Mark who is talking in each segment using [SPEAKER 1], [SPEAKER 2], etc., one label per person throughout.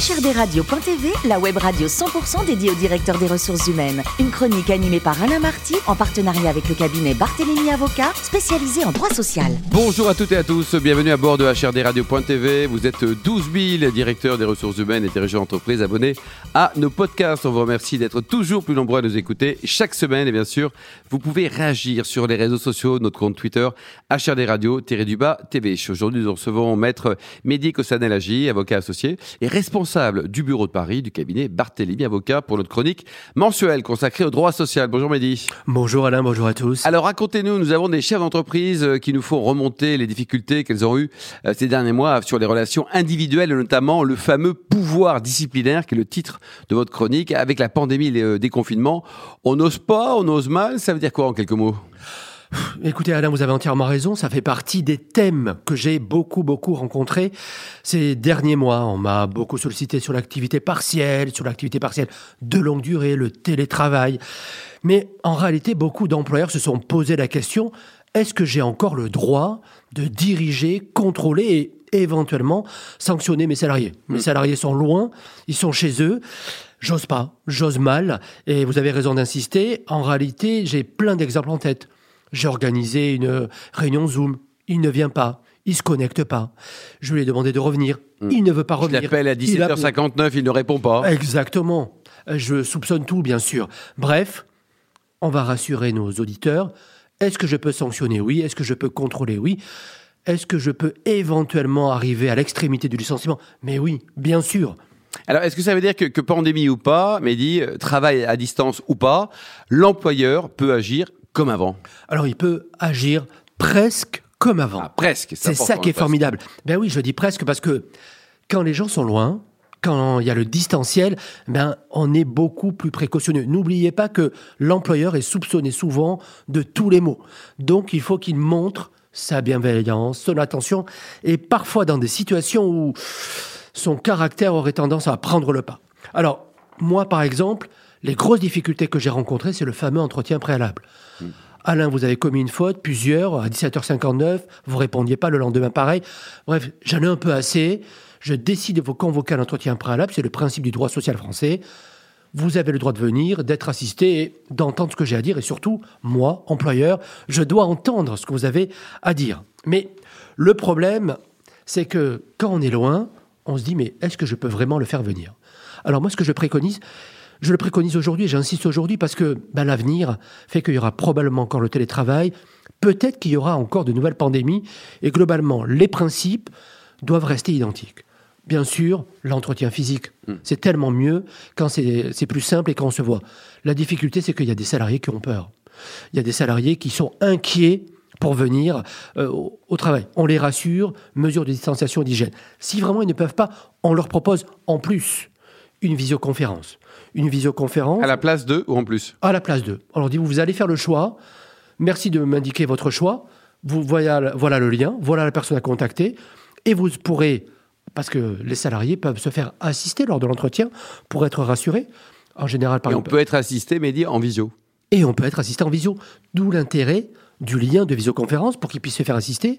[SPEAKER 1] HRDRadio.tv, la web radio 100% dédiée au directeur des ressources humaines. Une chronique animée par Alain Marty en partenariat avec le cabinet Barthélémy Avocat, spécialisé en droit social.
[SPEAKER 2] Bonjour à toutes et à tous, bienvenue à bord de HRDRadio.tv. Vous êtes 12 000 directeurs des ressources humaines et dirigeants d'entreprise abonnés à nos podcasts. On vous remercie d'être toujours plus nombreux à nous écouter chaque semaine et bien sûr, vous pouvez réagir sur les réseaux sociaux, notre compte Twitter, HRDRadio-du-bas TV. Aujourd'hui, nous recevons maître Mehdi Kossanel avocat associé et responsable du bureau de Paris du cabinet Barthélémy Avocat pour notre chronique mensuelle consacrée au droit social. Bonjour Mehdi.
[SPEAKER 3] Bonjour Alain, bonjour à tous.
[SPEAKER 2] Alors racontez-nous, nous avons des chefs d'entreprise euh, qui nous font remonter les difficultés qu'elles ont eues euh, ces derniers mois sur les relations individuelles, notamment le fameux pouvoir disciplinaire qui est le titre de votre chronique. Avec la pandémie et le déconfinement, on n'ose pas, on ose mal, ça veut dire quoi en quelques mots?
[SPEAKER 3] Écoutez Alain, vous avez entièrement raison, ça fait partie des thèmes que j'ai beaucoup beaucoup rencontrés ces derniers mois. On m'a beaucoup sollicité sur l'activité partielle, sur l'activité partielle de longue durée, le télétravail. Mais en réalité, beaucoup d'employeurs se sont posé la question, est-ce que j'ai encore le droit de diriger, contrôler et éventuellement sanctionner mes salariés? Mes mm. salariés sont loin, ils sont chez eux. J'ose pas, j'ose mal, et vous avez raison d'insister. En réalité, j'ai plein d'exemples en tête. J'ai organisé une réunion Zoom. Il ne vient pas. Il se connecte pas. Je lui ai demandé de revenir. Hmm. Il ne veut pas revenir.
[SPEAKER 2] Je l'appelle à 17h59, il, ne répond pas.
[SPEAKER 3] Exactement. Je soupçonne tout, bien sûr. Bref, on va rassurer nos auditeurs. Est-ce que je peux sanctionner? Oui. Est-ce que je peux contrôler? Oui. Est-ce que je peux éventuellement arriver à l'extrémité du licenciement? Mais oui, bien sûr.
[SPEAKER 2] Alors, est-ce que ça veut dire que, que pandémie ou pas, Mehdi, euh, travail à distance ou pas, l'employeur peut agir comme avant
[SPEAKER 3] Alors il peut agir presque comme avant.
[SPEAKER 2] Ah, presque.
[SPEAKER 3] C'est ça qui est formidable. Ben oui, je dis presque parce que quand les gens sont loin, quand il y a le distanciel, ben on est beaucoup plus précautionneux. N'oubliez pas que l'employeur est soupçonné souvent de tous les maux. Donc il faut qu'il montre sa bienveillance, son attention, et parfois dans des situations où son caractère aurait tendance à prendre le pas. Alors, moi par exemple, les grosses difficultés que j'ai rencontrées, c'est le fameux entretien préalable. Alain, vous avez commis une faute, plusieurs, à 17h59, vous répondiez pas le lendemain pareil. Bref, j'en ai un peu assez. Je décide de vous convoquer à l'entretien préalable, c'est le principe du droit social français. Vous avez le droit de venir, d'être assisté d'entendre ce que j'ai à dire. Et surtout, moi, employeur, je dois entendre ce que vous avez à dire. Mais le problème, c'est que quand on est loin, on se dit, mais est-ce que je peux vraiment le faire venir? Alors moi, ce que je préconise, je le préconise aujourd'hui, j'insiste aujourd'hui, parce que ben, l'avenir fait qu'il y aura probablement encore le télétravail, peut-être qu'il y aura encore de nouvelles pandémies, et globalement, les principes doivent rester identiques. Bien sûr, l'entretien physique, hmm. c'est tellement mieux quand c'est plus simple et quand on se voit. La difficulté, c'est qu'il y a des salariés qui ont peur. Il y a des salariés qui sont inquiets pour venir euh, au, au, travail. On les rassure, mesures de distanciation et d'hygiène. Si vraiment ils ne peuvent pas, on leur propose en plus une visioconférence une visioconférence.
[SPEAKER 2] À la place de ou en plus?
[SPEAKER 3] À la place de. Alors, dit, vous allez faire le choix. Merci de m'indiquer votre choix. Vous voilà, voilà le lien, voilà la personne à contacter. Et vous pourrez, parce que les salariés peuvent se faire assister lors de l'entretien pour être rassurés. En général,
[SPEAKER 2] par Et on peut être assisté, mais dit en visio.
[SPEAKER 3] Et on peut être assisté en visio. D'où l'intérêt du lien de visioconférence pour qu'il puisse se faire assister,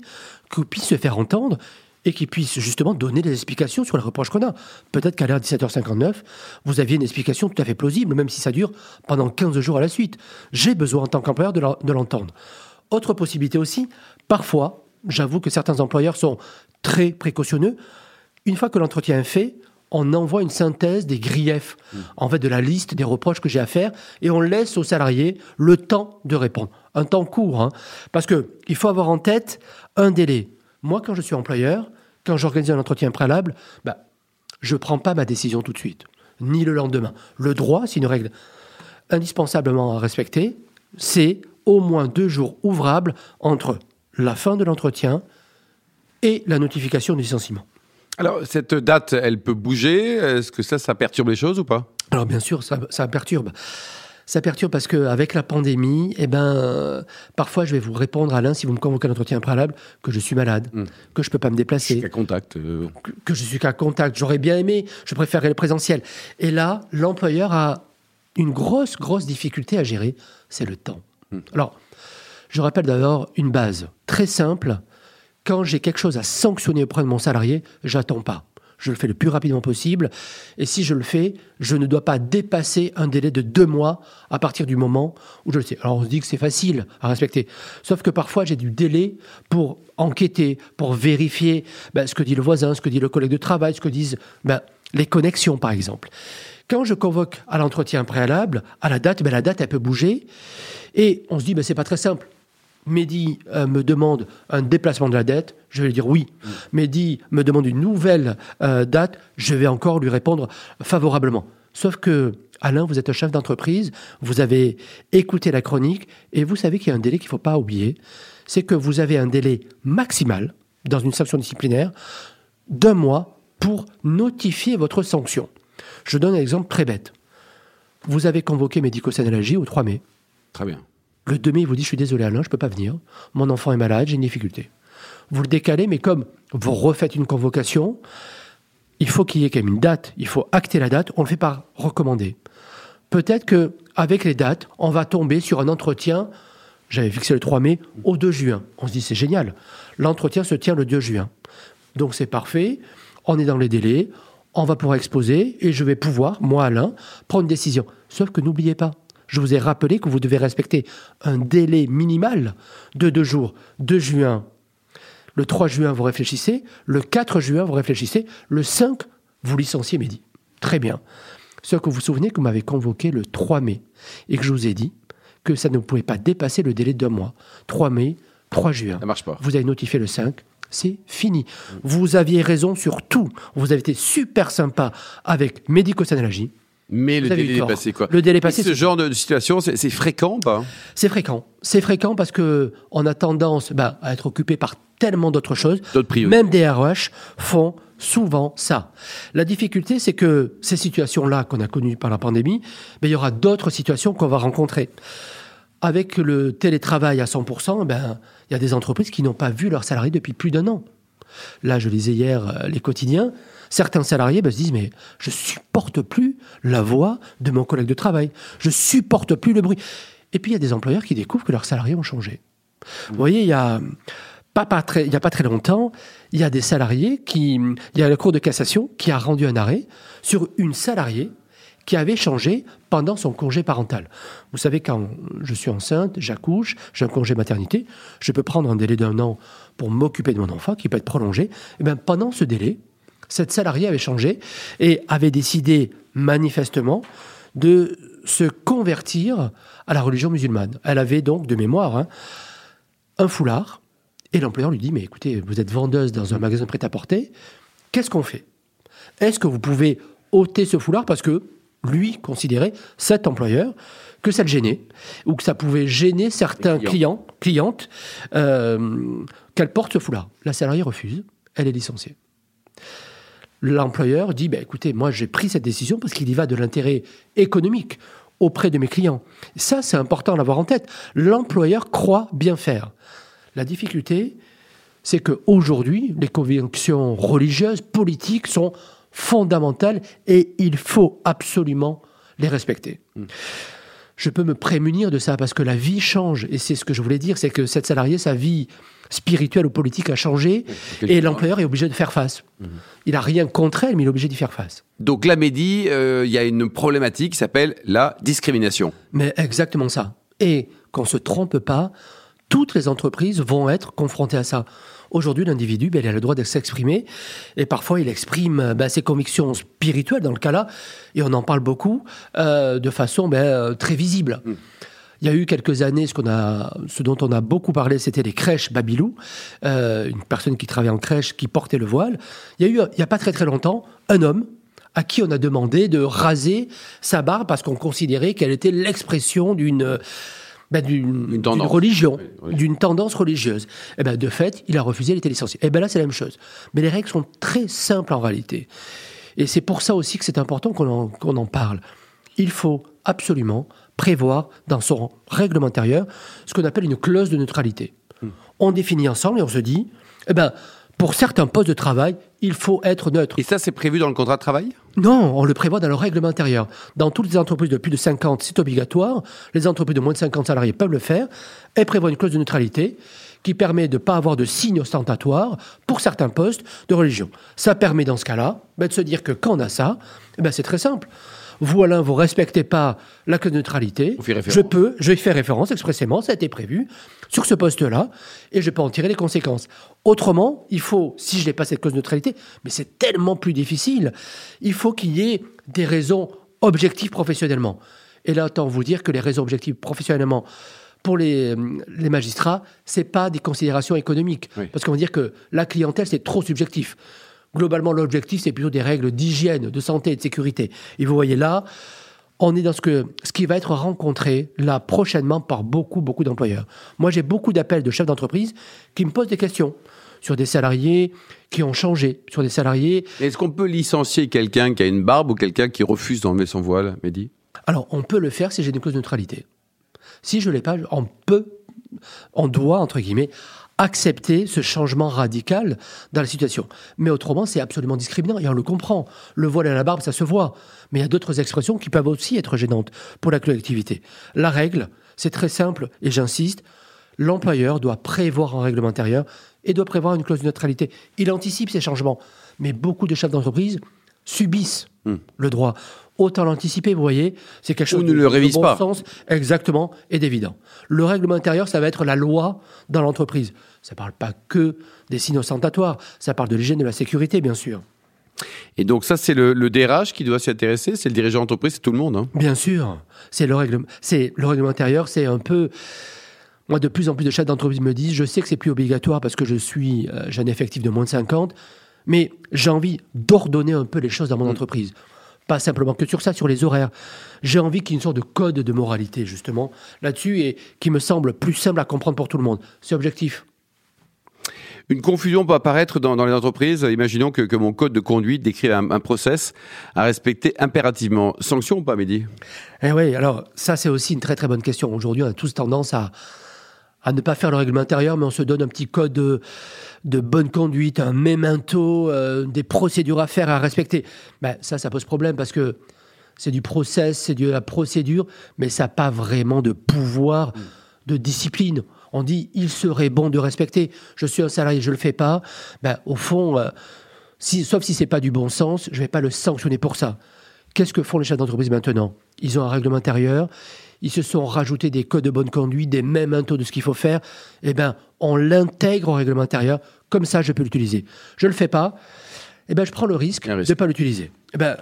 [SPEAKER 3] qu'il puisse se faire entendre et qui puisse justement donner des explications sur les reproches qu'on a. Peut-être qu'à l'heure 17h59, vous aviez une explication tout à fait plausible, même si ça dure pendant 15 jours à la suite. J'ai besoin en tant qu'employeur de l'entendre. Autre possibilité aussi, parfois, j'avoue que certains employeurs sont très précautionneux. Une fois que l'entretien est fait, on envoie une synthèse des griefs, en fait de la liste des reproches que j'ai à faire, et on laisse aux salariés le temps de répondre. Un temps court, hein, parce qu'il faut avoir en tête un délai. Moi, quand je suis employeur, quand j'organise un entretien préalable, bah, je ne prends pas ma décision tout de suite, ni le lendemain. Le droit, c'est une règle indispensablement à respecter, c'est au moins deux jours ouvrables entre la fin de l'entretien et la notification du licenciement.
[SPEAKER 2] Alors, cette date, elle peut bouger? Est-ce que ça, ça perturbe les choses ou pas?
[SPEAKER 3] Alors, bien sûr, ça, ça perturbe ça perturbe parce qu'avec la pandémie, eh ben, euh, parfois je vais vous répondre, Alain, si vous me convoquez à un entretien préalable, que je suis malade, hmm. que je ne peux pas me déplacer.
[SPEAKER 2] Je suis qu'à contact.
[SPEAKER 3] Euh. Que, je suis qu'à contact. J'aurais bien aimé, je préférerais le présentiel. Et là, l'employeur a une grosse, grosse difficulté à gérer, c'est le temps. Hmm. Alors, je rappelle d'abord une base très simple. Quand j'ai quelque chose à sanctionner auprès de mon salarié, j'attends pas. Je le fais le plus rapidement possible. Et si je le fais, je ne dois pas dépasser un délai de deux mois à partir du moment où je le sais. Alors on se dit que c'est facile à respecter. Sauf que parfois j'ai du délai pour enquêter, pour vérifier ben, ce que dit le voisin, ce que dit le collègue de travail, ce que disent ben, les connexions par exemple. Quand je convoque à l'entretien préalable, à la date, ben, la date elle peut bouger. Et on se dit, ben, c'est pas très simple. Mehdi euh, me demande un déplacement de la dette, je vais lui dire oui. Mehdi me demande une nouvelle euh, date, je vais encore lui répondre favorablement. Sauf que, Alain, vous êtes un chef d'entreprise, vous avez écouté la chronique et vous savez qu'il y a un délai qu'il ne faut pas oublier. C'est que vous avez un délai maximal dans une sanction disciplinaire d'un mois pour notifier votre sanction. Je donne un exemple très bête. Vous avez convoqué médico au 3 mai.
[SPEAKER 2] Très bien.
[SPEAKER 3] Le 2 mai, il vous dit, je suis désolé Alain, je ne peux pas venir. Mon enfant est malade, j'ai une difficulté. Vous le décalez, mais comme vous refaites une convocation, il faut qu'il y ait quand même une date, il faut acter la date, on le fait par recommandé. Peut-être que avec les dates, on va tomber sur un entretien, j'avais fixé le 3 mai, au 2 juin. On se dit, c'est génial. L'entretien se tient le 2 juin. Donc c'est parfait, on est dans les délais, on va pouvoir exposer et je vais pouvoir, moi Alain, prendre une décision. Sauf que n'oubliez pas, je vous ai rappelé que vous devez respecter un délai minimal de deux jours. 2 juin, le 3 juin, vous réfléchissez. Le 4 juin, vous réfléchissez. Le 5, vous licenciez Mehdi. Très bien. Sauf que vous vous souvenez que vous m'avez convoqué le 3 mai et que je vous ai dit que ça ne pouvait pas dépasser le délai de deux mois. 3 mai, 3 juin.
[SPEAKER 2] Ça marche pas.
[SPEAKER 3] Vous avez notifié le 5, c'est fini. Vous aviez raison sur tout. Vous avez été super sympa avec médico-sénalogie.
[SPEAKER 2] Mais le délai est passé, quoi.
[SPEAKER 3] Le délai est
[SPEAKER 2] Et
[SPEAKER 3] passé,
[SPEAKER 2] Ce genre de situation, c'est fréquent pas?
[SPEAKER 3] C'est fréquent. C'est fréquent parce que on a tendance bah, à être occupé par tellement d'autres choses.
[SPEAKER 2] D'autres priorités.
[SPEAKER 3] Même des RH font souvent ça. La difficulté, c'est que ces situations-là qu'on a connues par la pandémie, ben, il y aura d'autres situations qu'on va rencontrer. Avec le télétravail à 100%, ben, il y a des entreprises qui n'ont pas vu leurs salariés depuis plus d'un an. Là, je lisais hier euh, les quotidiens. Certains salariés ben, se disent mais je supporte plus la voix de mon collègue de travail. Je supporte plus le bruit. Et puis il y a des employeurs qui découvrent que leurs salariés ont changé. Vous voyez, il y a pas, pas très, il y a pas très longtemps, il y a des salariés qui, il y a la Cour de cassation qui a rendu un arrêt sur une salariée qui avait changé pendant son congé parental. Vous savez, quand je suis enceinte, j'accouche, j'ai un congé maternité, je peux prendre un délai d'un an pour m'occuper de mon enfant, qui peut être prolongé. Et bien, pendant ce délai, cette salariée avait changé et avait décidé manifestement de se convertir à la religion musulmane. Elle avait donc, de mémoire, hein, un foulard, et l'employeur lui dit, mais écoutez, vous êtes vendeuse dans un magasin prêt-à-porter, qu'est-ce qu'on fait? Est-ce que vous pouvez ôter ce foulard parce que lui considérait, cet employeur, que ça le gênait, ou que ça pouvait gêner certains clients, clientes, euh, qu'elle porte ce foulard? La salariée refuse, elle est licenciée. L'employeur dit, bah, écoutez, moi j'ai pris cette décision parce qu'il y va de l'intérêt économique auprès de mes clients. Ça, c'est important à l'avoir en tête. L'employeur croit bien faire. La difficulté, c'est qu'aujourd'hui, les convictions religieuses, politiques sont fondamentales et il faut absolument les respecter. Je peux me prémunir de ça parce que la vie change et c'est ce que je voulais dire, c'est que cette salariée, sa vie spirituelle ou politique a changé et l'employeur est obligé de faire face. Il n'a rien contre elle, mais il est obligé d'y faire face.
[SPEAKER 2] Donc là, Mehdi, euh, il y a une problématique qui s'appelle la discrimination.
[SPEAKER 3] Mais exactement ça. Et qu'on ne se trompe pas, toutes les entreprises vont être confrontées à ça. Aujourd'hui, l'individu, ben, il a le droit de s'exprimer, et parfois il exprime ben, ses convictions spirituelles, dans le cas là, et on en parle beaucoup, euh, de façon ben, euh, très visible. Il y a eu quelques années, ce, qu'on a, ce dont on a beaucoup parlé, c'était les crèches Babylou, euh, une personne qui travaillait en crèche qui portait le voile. Il y a eu, il n'y a pas très très longtemps, un homme à qui on a demandé de raser sa barbe parce qu'on considérait qu'elle était l'expression d'une ben, d'une religion,
[SPEAKER 2] Oui, oui.
[SPEAKER 3] d'une tendance religieuse. Et ben, de fait, il a refusé, il était licencié. Et ben là, c'est la même chose. Mais les règles sont très simples en réalité. Et c'est pour ça aussi que c'est important qu'on en, qu'on en parle. Il faut absolument prévoir dans son règlement intérieur ce qu'on appelle une clause de neutralité. On définit ensemble et on se dit, eh ben, pour certains postes de travail, il faut être neutre.
[SPEAKER 2] Et ça, c'est prévu dans le contrat de travail?
[SPEAKER 3] Non, on le prévoit dans le règlement intérieur. Dans toutes les entreprises de plus de 50, c'est obligatoire. Les entreprises de moins de 50 salariés peuvent le faire. Elles prévoient une clause de neutralité qui permet de ne pas avoir de signes ostentatoires pour certains postes de religion. Ça permet dans ce cas-là ben, de se dire que quand on a ça, eh ben, c'est très simple vous Alain, vous respectez pas la clause de neutralité, je peux, je vais faire référence expressément, ça a été prévu sur ce poste-là, et je peux en tirer les conséquences. Autrement, il faut, si je n'ai pas cette clause de neutralité, mais c'est tellement plus difficile, il faut qu'il y ait des raisons objectives professionnellement. Et là, autant vous dire que les raisons objectives professionnellement pour les, les magistrats, c'est pas des considérations économiques. Parce qu'on va dire que la clientèle, c'est trop subjectif. Globalement, l'objectif, c'est plutôt des règles d'hygiène, de santé et de sécurité. Et vous voyez là, on est dans ce, que, ce qui va être rencontré là prochainement par beaucoup, beaucoup d'employeurs. Moi, j'ai beaucoup d'appels de chefs d'entreprise qui me posent des questions sur des salariés qui ont changé, sur des salariés.
[SPEAKER 2] Est-ce qu'on peut licencier quelqu'un qui a une barbe ou quelqu'un qui refuse d'enlever son voile, Mehdi?
[SPEAKER 3] Alors, on peut le faire si j'ai une clause de neutralité. Si je ne l'ai pas, on peut, on doit, entre guillemets, accepter ce changement radical dans la situation. Mais autrement, c'est absolument discriminant et on le comprend. Le voile à la barbe, ça se voit. Mais il y a d'autres expressions qui peuvent aussi être gênantes pour la collectivité. La règle, c'est très simple et j'insiste, l'employeur doit prévoir un règlement intérieur et doit prévoir une clause de neutralité. Il anticipe ces changements. Mais beaucoup de chefs d'entreprise subissent hmm. le droit. Autant l'anticiper, vous voyez, c'est quelque chose
[SPEAKER 2] Ou ne le révise
[SPEAKER 3] bon
[SPEAKER 2] pas.
[SPEAKER 3] sens, exactement, et d'évident. Le règlement intérieur, ça va être la loi dans l'entreprise. Ça ne parle pas que des signes ostentatoires, ça parle de l'hygiène de la sécurité, bien sûr.
[SPEAKER 2] Et donc ça, c'est le, DRH qui doit s'y intéresser, c'est le dirigeant d'entreprise, c'est tout le monde. Hein.
[SPEAKER 3] Bien sûr, c'est le le règlement intérieur, c'est un peu. Moi, de plus en plus de chefs d'entreprise me disent, je sais que c'est plus obligatoire parce que je suis, euh, j'ai un effectif de moins de 50, mais j'ai envie d'ordonner un peu les choses dans mon mm. entreprise. Pas simplement que sur ça, sur les horaires. J'ai envie qu'il y ait une sorte de code de moralité, justement, là-dessus, et qui me semble plus simple à comprendre pour tout le monde. C'est objectif.
[SPEAKER 2] Une confusion peut apparaître dans, les entreprises. Imaginons que, mon code de conduite décrit un, process à respecter impérativement. Sanction ou pas, Mehdi?
[SPEAKER 3] Eh oui, alors ça c'est aussi une très très bonne question. Aujourd'hui, on a tous tendance à, à ne pas faire le règlement intérieur, mais on se donne un petit code de, bonne conduite, un memento, euh, des procédures à faire, à respecter. Ben, ça, ça pose problème parce que c'est du process, c'est de la procédure, mais ça n'a pas vraiment de pouvoir de discipline on dit il serait bon de respecter. Je suis un salarié, je ne le fais pas. Ben, au fond, euh, sauf si c'est pas du bon sens, je ne vais pas le sanctionner pour ça. Qu'est-ce que font les chefs d'entreprise maintenant? Ils ont un règlement intérieur, ils se sont rajoutés des codes de bonne conduite, des mêmes taux de ce qu'il faut faire. Eh bien, on l'intègre au règlement intérieur. Comme ça, je peux l'utiliser. Je ne le fais pas. Eh ben, je prends le risque, de ne pas l'utiliser. Eh ben,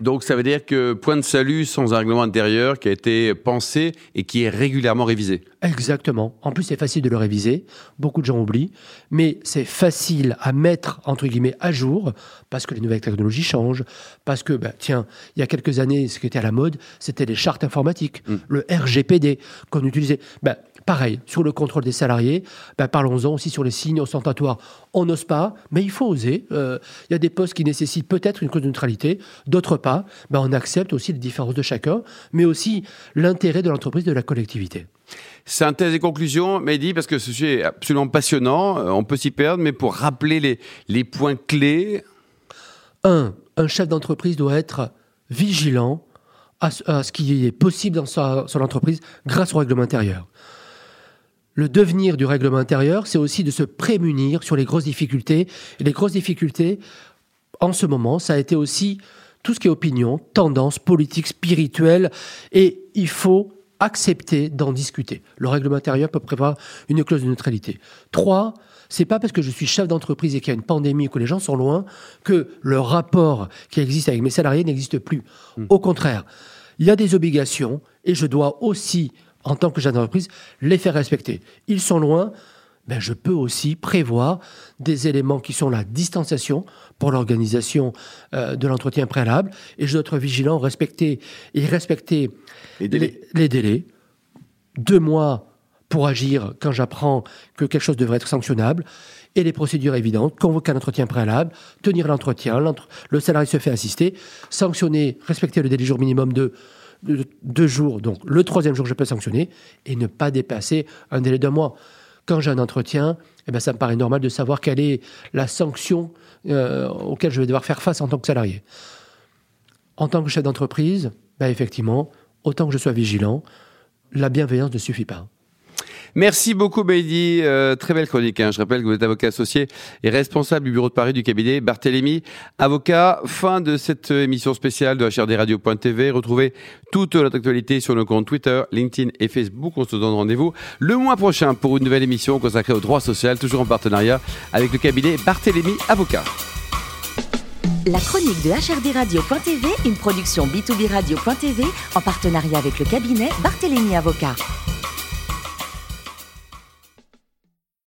[SPEAKER 2] donc ça veut dire que point de salut sans un règlement intérieur qui a été pensé et qui est régulièrement révisé.
[SPEAKER 3] Exactement. En plus, c'est facile de le réviser. Beaucoup de gens oublient. Mais c'est facile à mettre, entre guillemets, à jour parce que les nouvelles technologies changent. Parce que, ben, tiens, il y a quelques années, ce qui était à la mode, c'était les chartes informatiques, mm. le RGPD qu'on utilisait. Ben, Pareil, sur le contrôle des salariés, ben parlons-en aussi sur les signes ostentatoires. On n'ose pas, mais il faut oser. Euh, il y a des postes qui nécessitent peut-être une clause de neutralité, d'autres pas. Ben on accepte aussi les différences de chacun, mais aussi l'intérêt de l'entreprise, de la collectivité.
[SPEAKER 2] Synthèse et conclusion, Mehdi, parce que ce sujet est absolument passionnant, euh, on peut s'y perdre, mais pour rappeler les, les points clés.
[SPEAKER 3] Un, un chef d'entreprise doit être vigilant à, ce qui est possible dans son entreprise grâce au règlement intérieur le devenir du règlement intérieur, c'est aussi de se prémunir sur les grosses difficultés. Et les grosses difficultés, en ce moment, ça a été aussi tout ce qui est opinion, tendance, politique, spirituelle. Et il faut accepter d'en discuter. Le règlement intérieur peut prévoir une clause de neutralité. Trois, c'est pas parce que je suis chef d'entreprise et qu'il y a une pandémie ou que les gens sont loin que le rapport qui existe avec mes salariés n'existe plus. Hmm. Au contraire, il y a des obligations et je dois aussi en tant que chef d'entreprise, les faire respecter. Ils sont loin, ben je peux aussi prévoir des éléments qui sont la distanciation pour l'organisation euh, de l'entretien préalable, et je dois être vigilant, respecter et respecter les délais. Deux mois pour agir quand j'apprends que quelque chose devrait être sanctionnable, et les procédures évidentes, convoquer un entretien préalable, tenir l'entretien, le salarié se fait assister, sanctionner, respecter le délai jour minimum de deux jours, donc le troisième jour, je peux sanctionner et ne pas dépasser un délai d'un mois. Quand j'ai un entretien, eh ben, ça me paraît normal de savoir quelle est la sanction euh, auquel je vais devoir faire face en tant que salarié. En tant que chef d'entreprise, ben, effectivement, autant que je sois vigilant, la bienveillance ne suffit pas.
[SPEAKER 2] Merci beaucoup, Baidi. Euh, très belle chronique. Hein. Je rappelle que vous êtes avocat associé et responsable du bureau de Paris du cabinet Barthélémy. Avocat, fin de cette émission spéciale de HRDRadio.tv. Retrouvez toute notre actualité sur nos comptes Twitter, LinkedIn et Facebook. On se donne rendez-vous le mois prochain pour une nouvelle émission consacrée au droit social, toujours en partenariat avec le cabinet Barthélémy Avocat.
[SPEAKER 1] La chronique de HRDRadio.tv, une production B2B Radio.tv en partenariat avec le cabinet Barthélémy Avocat.